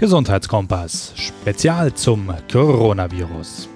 Gesundheitskompass, Spezial zum Coronavirus.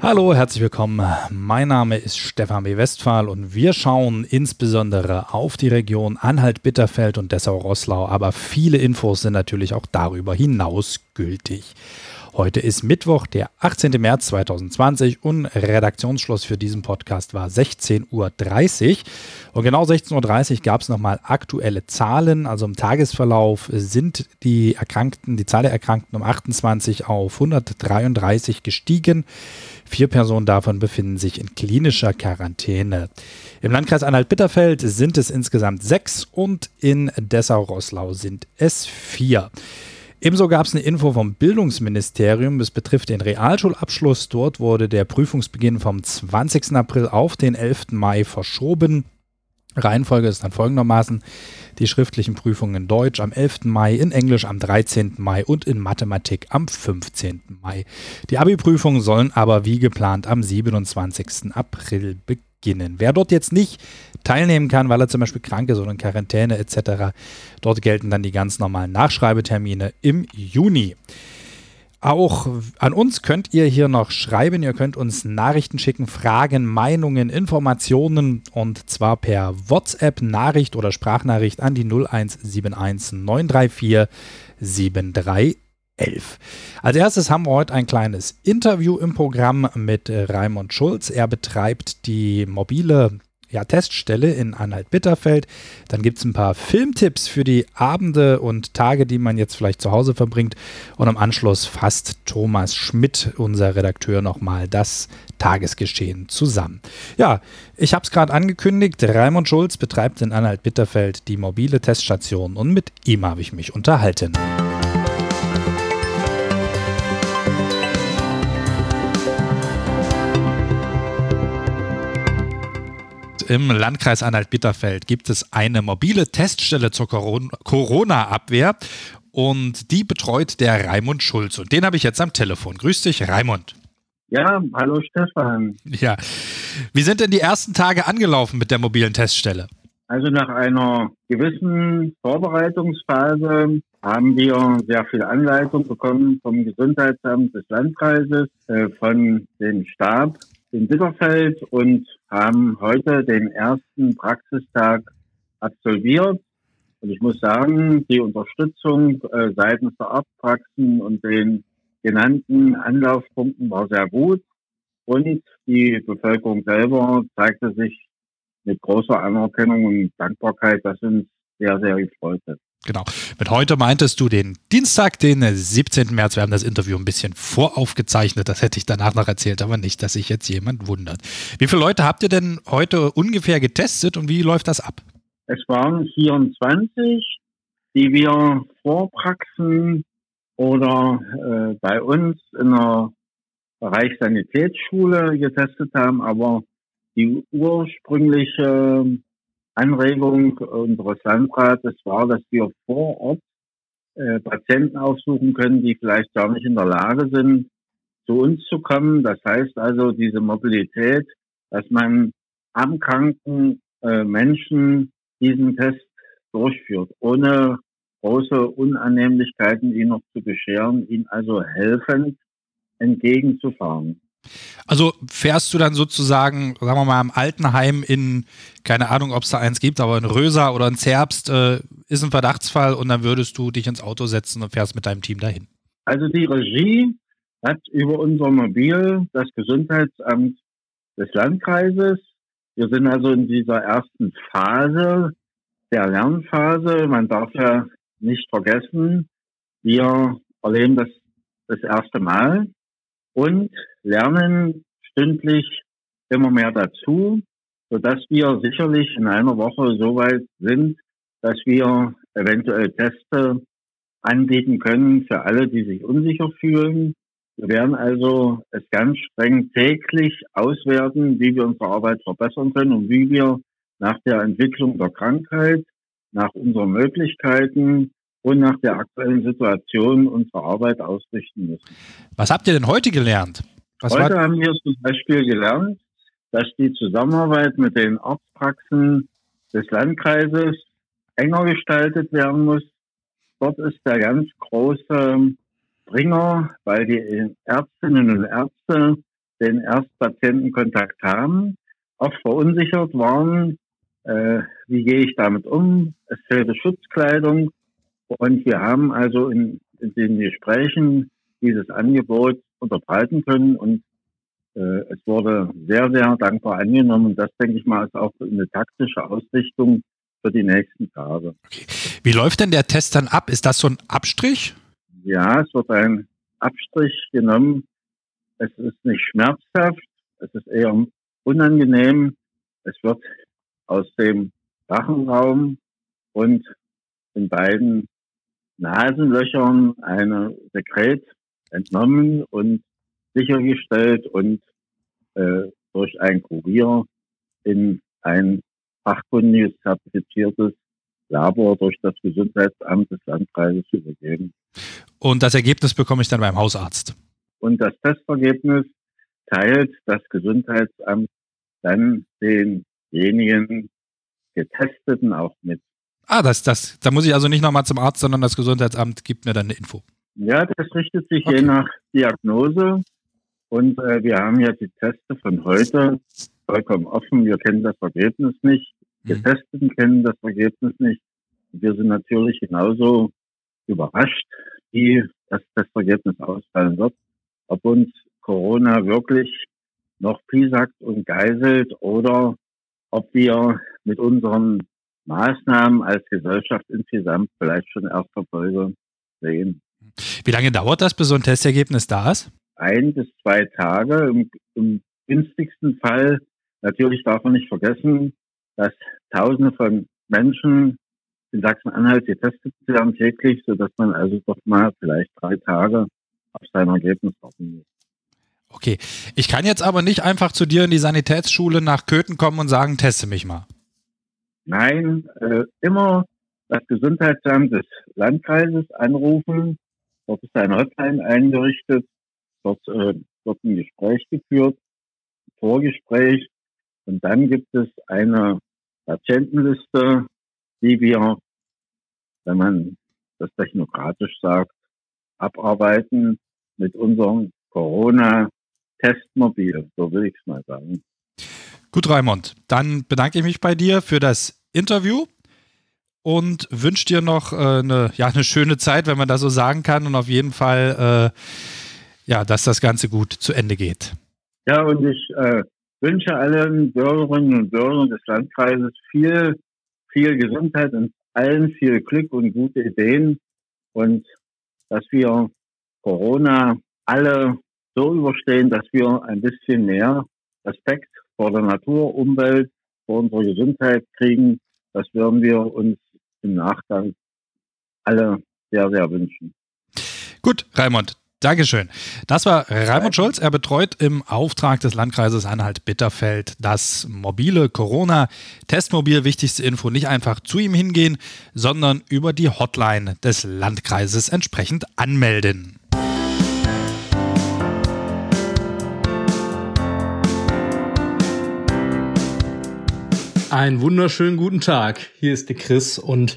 Hallo, herzlich willkommen. Mein Name ist Stefan B. Westphal und wir schauen insbesondere auf die Region Anhalt-Bitterfeld und Dessau-Rosslau, aber viele Infos sind natürlich auch darüber hinaus gültig. Heute ist Mittwoch, der 18. März 2020 und Redaktionsschluss für diesen Podcast war 16.30 Uhr. Und genau 16.30 Uhr gab es nochmal aktuelle Zahlen. Also im Tagesverlauf sind die Erkrankten, die Zahl der Erkrankten um 28 auf 133 gestiegen. Vier Personen davon befinden sich in klinischer Quarantäne. Im Landkreis Anhalt-Bitterfeld sind es insgesamt sechs und in Dessau-Rosslau sind es vier. Ebenso gab es eine Info vom Bildungsministerium. Das betrifft den Realschulabschluss. Dort wurde der Prüfungsbeginn vom 20. April auf den 11. Mai verschoben. Reihenfolge ist dann folgendermaßen die schriftlichen Prüfungen in Deutsch am 11. Mai, in Englisch am 13. Mai und in Mathematik am 15. Mai. Die Abi-Prüfungen sollen aber wie geplant am 27. April beginnen. Wer dort jetzt nicht teilnehmen kann, weil er zum Beispiel krank ist oder in Quarantäne etc., dort gelten dann die ganz normalen Nachschreibetermine im Juni. Auch an uns könnt ihr hier noch schreiben. Ihr könnt uns Nachrichten schicken, Fragen, Meinungen, Informationen und zwar per WhatsApp, Nachricht oder Sprachnachricht an die 0171 934 7311. Als erstes haben wir heute ein kleines Interview im Programm mit Raimund Schulz. Er betreibt die mobile ja, Teststelle in Anhalt-Bitterfeld. Dann gibt es ein paar Filmtipps für die Abende und Tage, die man jetzt vielleicht zu Hause verbringt. Und im Anschluss fasst Thomas Schmidt, unser Redakteur, nochmal das Tagesgeschehen zusammen. Ja, ich habe es gerade angekündigt. Raimund Schulz betreibt in Anhalt-Bitterfeld die mobile Teststation und mit ihm habe ich mich unterhalten. Im Landkreis Anhalt-Bitterfeld gibt es eine mobile Teststelle zur Corona-Abwehr und die betreut der Raimund Schulz. Und den habe ich jetzt am Telefon. Grüß dich, Raimund. Ja, hallo Stefan. Ja. Wie sind denn die ersten Tage angelaufen mit der mobilen Teststelle? Also nach einer gewissen Vorbereitungsphase haben wir sehr viel Anleitung bekommen vom Gesundheitsamt des Landkreises, äh, von dem Stab in Bitterfeld und haben heute den ersten Praxistag absolviert. Und ich muss sagen, die Unterstützung äh, seitens der Arztpraxen und den genannten Anlaufpunkten war sehr gut. Und die Bevölkerung selber zeigte sich mit großer Anerkennung und Dankbarkeit, dass uns sehr, sehr gefreut hat. Genau. Mit heute meintest du den Dienstag, den 17. März. Wir haben das Interview ein bisschen voraufgezeichnet. Das hätte ich danach noch erzählt, aber nicht, dass sich jetzt jemand wundert. Wie viele Leute habt ihr denn heute ungefähr getestet und wie läuft das ab? Es waren 24, die wir vor Praxen oder äh, bei uns in der Bereich Sanitätsschule getestet haben, aber die ursprüngliche Anregung unseres Landrates war, dass wir vor Ort äh, Patienten aufsuchen können, die vielleicht gar nicht in der Lage sind, zu uns zu kommen. Das heißt also diese Mobilität, dass man am kranken äh, Menschen diesen Test durchführt, ohne große Unannehmlichkeiten ihn noch zu bescheren, ihn also helfend entgegenzufahren. Also fährst du dann sozusagen, sagen wir mal, im Altenheim in, keine Ahnung, ob es da eins gibt, aber in Röser oder in Zerbst äh, ist ein Verdachtsfall und dann würdest du dich ins Auto setzen und fährst mit deinem Team dahin. Also die Regie hat über unser Mobil das Gesundheitsamt des Landkreises. Wir sind also in dieser ersten Phase der Lernphase. Man darf ja nicht vergessen, wir erleben das das erste Mal und lernen stündlich immer mehr dazu, sodass wir sicherlich in einer Woche so weit sind, dass wir eventuell Teste anbieten können für alle, die sich unsicher fühlen. Wir werden also es ganz streng täglich auswerten, wie wir unsere Arbeit verbessern können und wie wir nach der Entwicklung der Krankheit, nach unseren Möglichkeiten und nach der aktuellen Situation unsere Arbeit ausrichten müssen. Was habt ihr denn heute gelernt? Was heute haben wir zum Beispiel gelernt, dass die Zusammenarbeit mit den Arztpraxen des Landkreises enger gestaltet werden muss. Dort ist der ganz große Bringer, weil die Ärztinnen und Ärzte den Erstpatientenkontakt haben, oft verunsichert waren, äh, wie gehe ich damit um? Es fehlte Schutzkleidung und wir haben also in, in den Gesprächen dieses Angebot unterbreiten können und äh, es wurde sehr, sehr dankbar angenommen. Und das, denke ich mal, ist auch eine taktische Ausrichtung für die nächsten Tage. Okay. Wie läuft denn der Test dann ab? Ist das so ein Abstrich? Ja, es wird ein Abstrich genommen. Es ist nicht schmerzhaft, es ist eher unangenehm. Es wird aus dem Rachenraum und in beiden Nasenlöchern eine Sekret entnommen und sichergestellt und äh, durch ein Kurier in ein fachkundiges, zertifiziertes Labor durch das Gesundheitsamt des Landkreises übergeben. Und das Ergebnis bekomme ich dann beim Hausarzt. Und das Testergebnis teilt das Gesundheitsamt dann denjenigen Getesteten auch mit. Ah, das, das, da muss ich also nicht nochmal zum Arzt, sondern das Gesundheitsamt gibt mir dann eine Info. Ja, das richtet sich okay. je nach Diagnose. Und äh, wir haben ja die Teste von heute vollkommen offen. Wir kennen das Ergebnis nicht. Die mhm. Getesteten kennen das Ergebnis nicht. Wir sind natürlich genauso überrascht, wie das Testergebnis ausfallen wird. Ob uns Corona wirklich noch piesackt und geißelt oder ob wir mit unseren Maßnahmen als Gesellschaft insgesamt vielleicht schon erste Folge sehen. Wie lange dauert das, bis so ein Testergebnis da ist? Ein bis zwei Tage. Im, im günstigsten Fall, natürlich darf man nicht vergessen, dass Tausende von Menschen in Sachsen-Anhalt getestet werden täglich, sodass man also doch mal vielleicht drei Tage auf sein Ergebnis warten muss. Okay, ich kann jetzt aber nicht einfach zu dir in die Sanitätsschule nach Köthen kommen und sagen, teste mich mal. Nein, äh, immer das Gesundheitsamt des Landkreises anrufen. Dort ist eine Hotline eingerichtet. Dort äh, wird ein Gespräch geführt, ein Vorgespräch. Und dann gibt es eine Patientenliste, die wir, wenn man das technokratisch sagt, abarbeiten mit unserem Corona-Testmobil, so will ich es mal sagen. Gut, Raimund, dann bedanke ich mich bei dir für das Interview und wünsche dir noch äh, eine, ja, eine schöne Zeit, wenn man das so sagen kann und auf jeden Fall, äh, ja, dass das Ganze gut zu Ende geht. Ja, und ich äh, wünsche allen Bürgerinnen und Bürgern des Landkreises viel, viel Gesundheit und allen viel Glück und gute Ideen und dass wir Corona alle so überstehen, dass wir ein bisschen mehr Respekt vor der Natur, Umwelt, vor unserer Gesundheit kriegen. Das würden wir uns im Nachgang alle sehr, sehr wünschen. Gut, Raimund, Dankeschön. Das war Raimund Schulz. Er betreut im Auftrag des Landkreises Anhalt-Bitterfeld das mobile Corona-Testmobil. Wichtigste Info, nicht einfach zu ihm hingehen, sondern über die Hotline des Landkreises entsprechend anmelden. Einen wunderschönen guten Tag. Hier ist der Chris und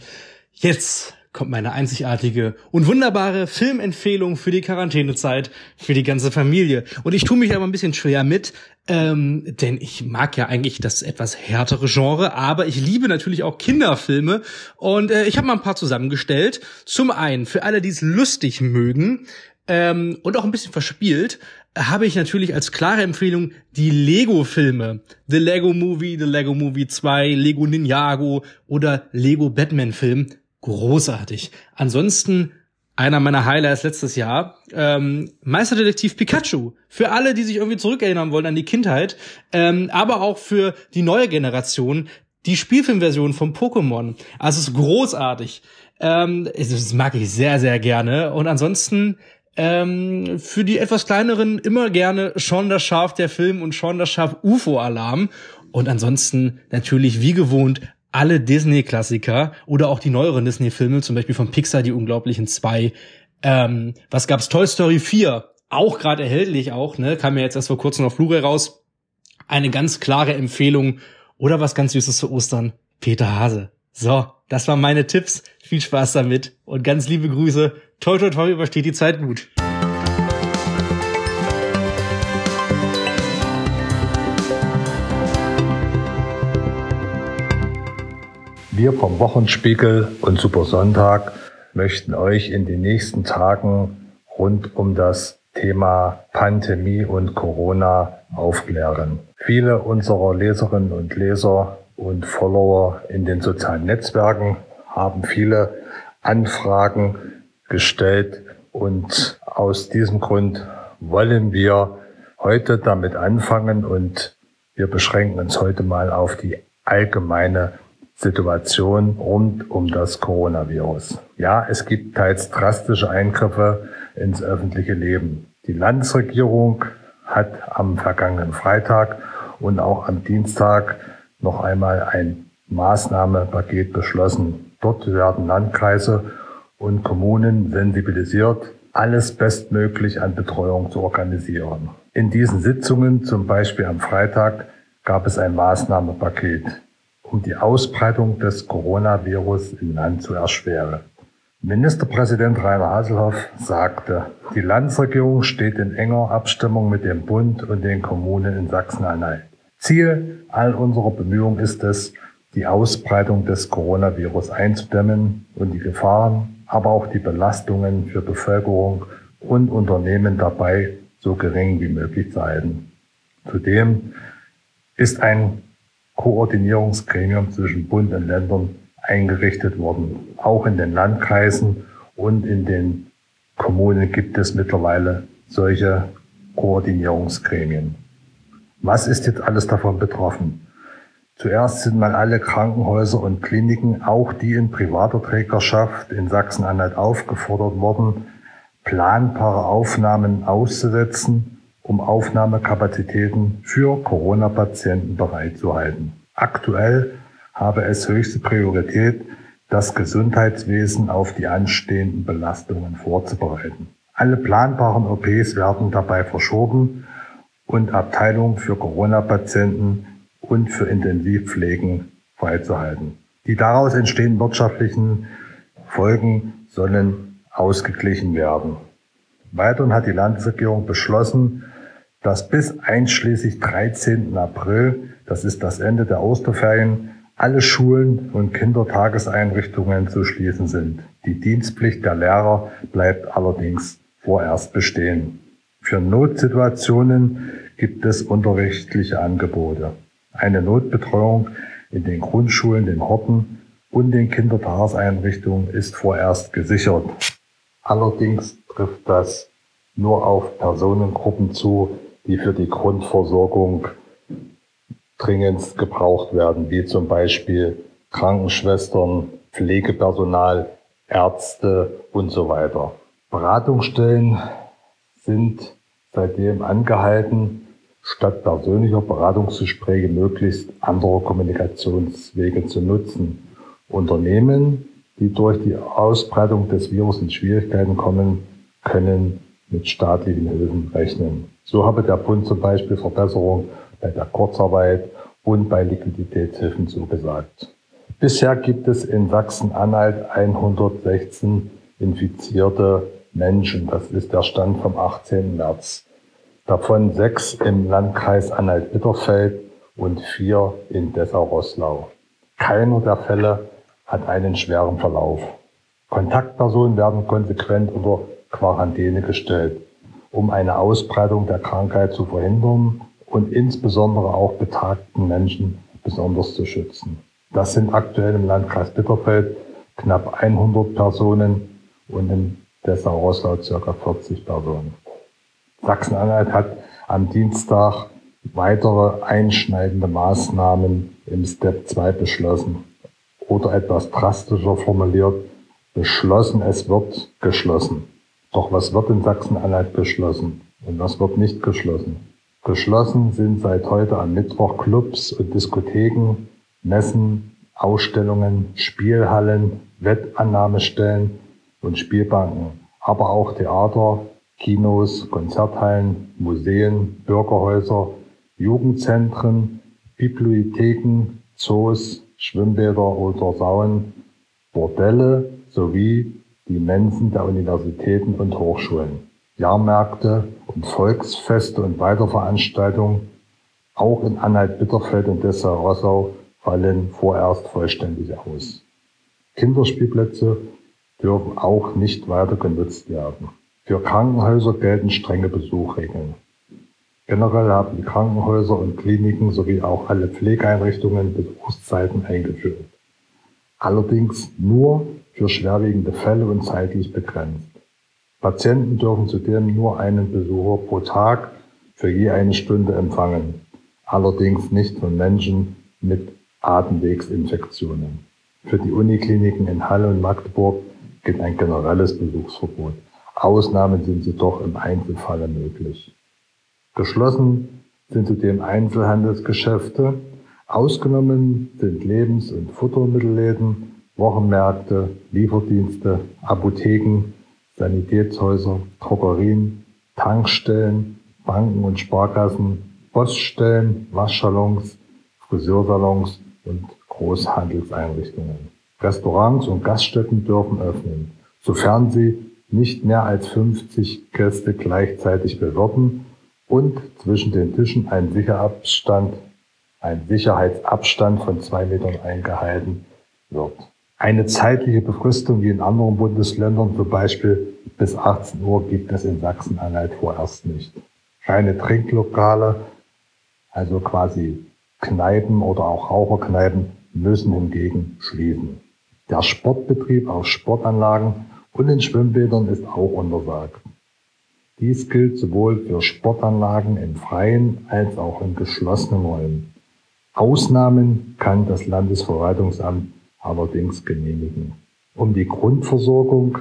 jetzt kommt meine einzigartige und wunderbare Filmempfehlung für die Quarantänezeit für die ganze Familie. Und ich tue mich aber ein bisschen schwer mit, ähm, denn ich mag ja eigentlich das etwas härtere Genre, aber ich liebe natürlich auch Kinderfilme und äh, ich habe mal ein paar zusammengestellt. Zum einen für alle, die es lustig mögen ähm, und auch ein bisschen verspielt, habe ich natürlich als klare Empfehlung die Lego-Filme. The Lego Movie, The Lego Movie 2, Lego Ninjago oder Lego Batman-Film. Großartig. Ansonsten einer meiner Highlights letztes Jahr, ähm, Meisterdetektiv Pikachu. Für alle, die sich irgendwie zurückerinnern wollen an die Kindheit, ähm, aber auch für die neue Generation, die Spielfilmversion von Pokémon. Also es ist großartig. Ähm, das mag ich sehr, sehr gerne. Und ansonsten ähm, für die etwas kleineren immer gerne Schon das Schaf der Film und Schon das Schaf UFO-Alarm. Und ansonsten natürlich wie gewohnt alle Disney-Klassiker oder auch die neueren Disney-Filme, zum Beispiel von Pixar, die Unglaublichen zwei. Ähm, was gab's? Toy Story 4, auch gerade erhältlich auch, ne? Kam ja jetzt erst vor kurzem auf Blu-ray raus. Eine ganz klare Empfehlung. Oder was ganz Süßes zu Ostern. Peter Hase. So, das waren meine Tipps. Viel Spaß damit und ganz liebe Grüße. Toi, toi, toi, übersteht die Zeit gut. Wir vom Wochenspiegel und Super Sonntag möchten euch in den nächsten Tagen rund um das Thema Pandemie und Corona aufklären. Viele unserer Leserinnen und Leser und Follower in den sozialen Netzwerken haben viele Anfragen gestellt und aus diesem Grund wollen wir heute damit anfangen und wir beschränken uns heute mal auf die allgemeine Situation rund um das Coronavirus. Ja, es gibt teils drastische Eingriffe ins öffentliche Leben. Die Landesregierung hat am vergangenen Freitag und auch am Dienstag noch einmal ein Maßnahmenpaket beschlossen. Dort werden Landkreise und Kommunen sensibilisiert, alles bestmöglich an Betreuung zu organisieren. In diesen Sitzungen, zum Beispiel am Freitag, gab es ein Maßnahmenpaket, um die Ausbreitung des Coronavirus im Land zu erschweren. Ministerpräsident Rainer Haselhoff sagte, die Landesregierung steht in enger Abstimmung mit dem Bund und den Kommunen in Sachsen-Anhalt. Ziel all unserer Bemühungen ist es, die Ausbreitung des Coronavirus einzudämmen und die Gefahren, aber auch die Belastungen für Bevölkerung und Unternehmen dabei so gering wie möglich zu halten. Zudem ist ein Koordinierungsgremium zwischen Bund und Ländern eingerichtet worden. Auch in den Landkreisen und in den Kommunen gibt es mittlerweile solche Koordinierungsgremien. Was ist jetzt alles davon betroffen? Zuerst sind mal alle Krankenhäuser und Kliniken, auch die in privater Trägerschaft in Sachsen-Anhalt aufgefordert worden, planbare Aufnahmen auszusetzen, um Aufnahmekapazitäten für Corona-Patienten bereitzuhalten. Aktuell habe es höchste Priorität, das Gesundheitswesen auf die anstehenden Belastungen vorzubereiten. Alle planbaren OPs werden dabei verschoben und Abteilungen für Corona-Patienten und für Intensivpflegen freizuhalten. Die daraus entstehenden wirtschaftlichen Folgen sollen ausgeglichen werden. Weiterhin hat die Landesregierung beschlossen, dass bis einschließlich 13. April, das ist das Ende der Osterferien, alle Schulen und Kindertageseinrichtungen zu schließen sind. Die Dienstpflicht der Lehrer bleibt allerdings vorerst bestehen. Für Notsituationen gibt es unterrichtliche Angebote. Eine Notbetreuung in den Grundschulen, den Horten und den Kindertageseinrichtungen ist vorerst gesichert. Allerdings trifft das nur auf Personengruppen zu, die für die Grundversorgung dringend gebraucht werden, wie zum Beispiel Krankenschwestern, Pflegepersonal, Ärzte und so weiter. Beratungsstellen sind seitdem angehalten, statt persönlicher Beratungsgespräche möglichst andere Kommunikationswege zu nutzen. Unternehmen, die durch die Ausbreitung des Virus in Schwierigkeiten kommen, können mit staatlichen Hilfen rechnen. So habe der Bund zum Beispiel Verbesserungen bei der Kurzarbeit und bei Liquiditätshilfen zugesagt. Bisher gibt es in Sachsen-Anhalt 116 infizierte Menschen. Das ist der Stand vom 18. März. Davon sechs im Landkreis Anhalt-Bitterfeld und vier in Dessau-Rosslau. Keiner der Fälle hat einen schweren Verlauf. Kontaktpersonen werden konsequent unter Quarantäne gestellt, um eine Ausbreitung der Krankheit zu verhindern und insbesondere auch betagten Menschen besonders zu schützen. Das sind aktuell im Landkreis Bitterfeld knapp 100 Personen und im Dessau-Rosslau ca. 40 Personen. Sachsen-Anhalt hat am Dienstag weitere einschneidende Maßnahmen im Step 2 beschlossen. Oder etwas drastischer formuliert, beschlossen, es wird geschlossen. Doch was wird in Sachsen-Anhalt beschlossen und was wird nicht geschlossen? Geschlossen sind seit heute am Mittwoch Clubs und Diskotheken, Messen, Ausstellungen, Spielhallen, Wettannahmestellen und Spielbanken, aber auch Theater, Kinos, Konzerthallen, Museen, Bürgerhäuser, Jugendzentren, Bibliotheken, Zoos, Schwimmbäder oder Sauen, Bordelle sowie die Mensen der Universitäten und Hochschulen. Jahrmärkte und Volksfeste und Weiterveranstaltungen auch in Anhalt-Bitterfeld und Dessau-Rossau fallen vorerst vollständig aus. Kinderspielplätze dürfen auch nicht weiter genutzt werden. Für Krankenhäuser gelten strenge Besuchregeln. Generell haben die Krankenhäuser und Kliniken sowie auch alle Pflegeeinrichtungen Besuchszeiten eingeführt. Allerdings nur für schwerwiegende Fälle und zeitlich begrenzt. Patienten dürfen zudem nur einen Besucher pro Tag für je eine Stunde empfangen, allerdings nicht von Menschen mit Atemwegsinfektionen. Für die Unikliniken in Halle und Magdeburg gilt ein generelles Besuchsverbot. Ausnahmen sind jedoch im Einzelfall möglich. Geschlossen sind zudem Einzelhandelsgeschäfte, ausgenommen sind Lebens- und Futtermittelläden, Wochenmärkte, Lieferdienste, Apotheken, Sanitätshäuser, Drogerien, Tankstellen, Banken und Sparkassen, Poststellen, Waschsalons, Friseursalons und Großhandelseinrichtungen. Restaurants und Gaststätten dürfen öffnen, sofern sie nicht mehr als 50 Gäste gleichzeitig bewirten und zwischen den Tischen ein Sicherabstand, ein Sicherheitsabstand von zwei Metern eingehalten wird. Eine zeitliche Befristung wie in anderen Bundesländern, zum Beispiel bis 18 Uhr, gibt es in Sachsen-Anhalt vorerst nicht. Keine Trinklokale, also quasi Kneipen oder auch Raucherkneipen, müssen hingegen schließen. Der Sportbetrieb auf Sportanlagen und in Schwimmbädern ist auch untersagt. Dies gilt sowohl für Sportanlagen im Freien als auch in geschlossenen Räumen. Ausnahmen kann das Landesverwaltungsamt allerdings genehmigen. Um die Grundversorgung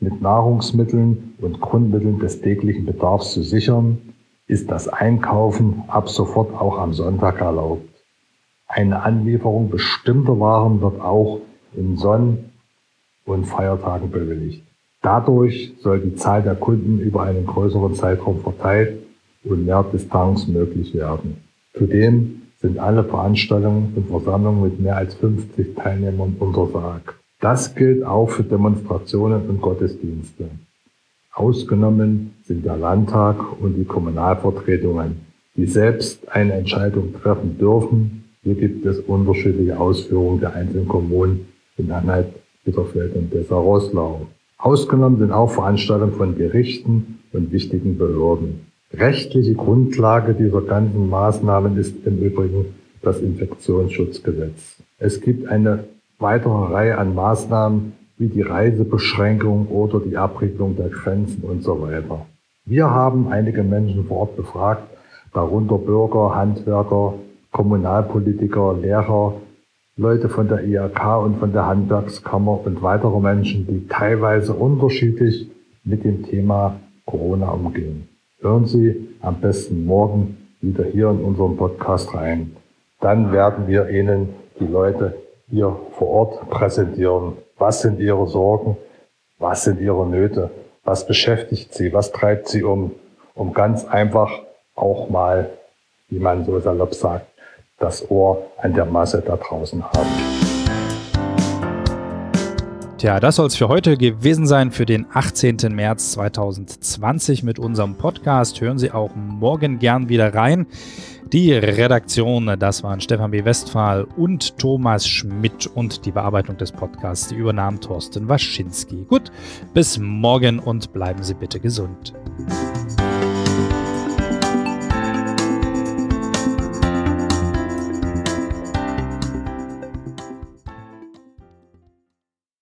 mit Nahrungsmitteln und Grundmitteln des täglichen Bedarfs zu sichern, ist das Einkaufen ab sofort auch am Sonntag erlaubt. Eine Anlieferung bestimmter Waren wird auch in Sonn- und Feiertagen bewilligt. Dadurch soll die Zahl der Kunden über einen größeren Zeitraum verteilt und mehr Distanz möglich werden. Zudem sind alle Veranstaltungen und Versammlungen mit mehr als 50 Teilnehmern untersagt. Das gilt auch für Demonstrationen und Gottesdienste. Ausgenommen sind der Landtag und die Kommunalvertretungen, die selbst eine Entscheidung treffen dürfen. Hier gibt es unterschiedliche Ausführungen der einzelnen Kommunen in Anhalt, Bitterfeld und Dessau-Rosslau. Ausgenommen sind auch Veranstaltungen von Gerichten und wichtigen Behörden. Rechtliche Grundlage dieser ganzen Maßnahmen ist im Übrigen das Infektionsschutzgesetz. Es gibt eine weitere Reihe an Maßnahmen wie die Reisebeschränkung oder die Abriegelung der Grenzen und so weiter. Wir haben einige Menschen vor Ort befragt, darunter Bürger, Handwerker, Kommunalpolitiker, Lehrer, Leute von der IAK und von der Handwerkskammer und weitere Menschen, die teilweise unterschiedlich mit dem Thema Corona umgehen. Hören Sie am besten morgen wieder hier in unserem Podcast rein. Dann werden wir Ihnen die Leute hier vor Ort präsentieren. Was sind Ihre Sorgen? Was sind Ihre Nöte? Was beschäftigt Sie? Was treibt Sie um? Um ganz einfach auch mal, wie man so salopp sagt, das Ohr an der Masse da draußen haben. Tja, das soll es für heute gewesen sein, für den 18. März 2020 mit unserem Podcast. Hören Sie auch morgen gern wieder rein. Die Redaktion, das waren Stefan B. Westphal und Thomas Schmidt und die Bearbeitung des Podcasts, die übernahm Thorsten Waschinski. Gut, bis morgen und bleiben Sie bitte gesund.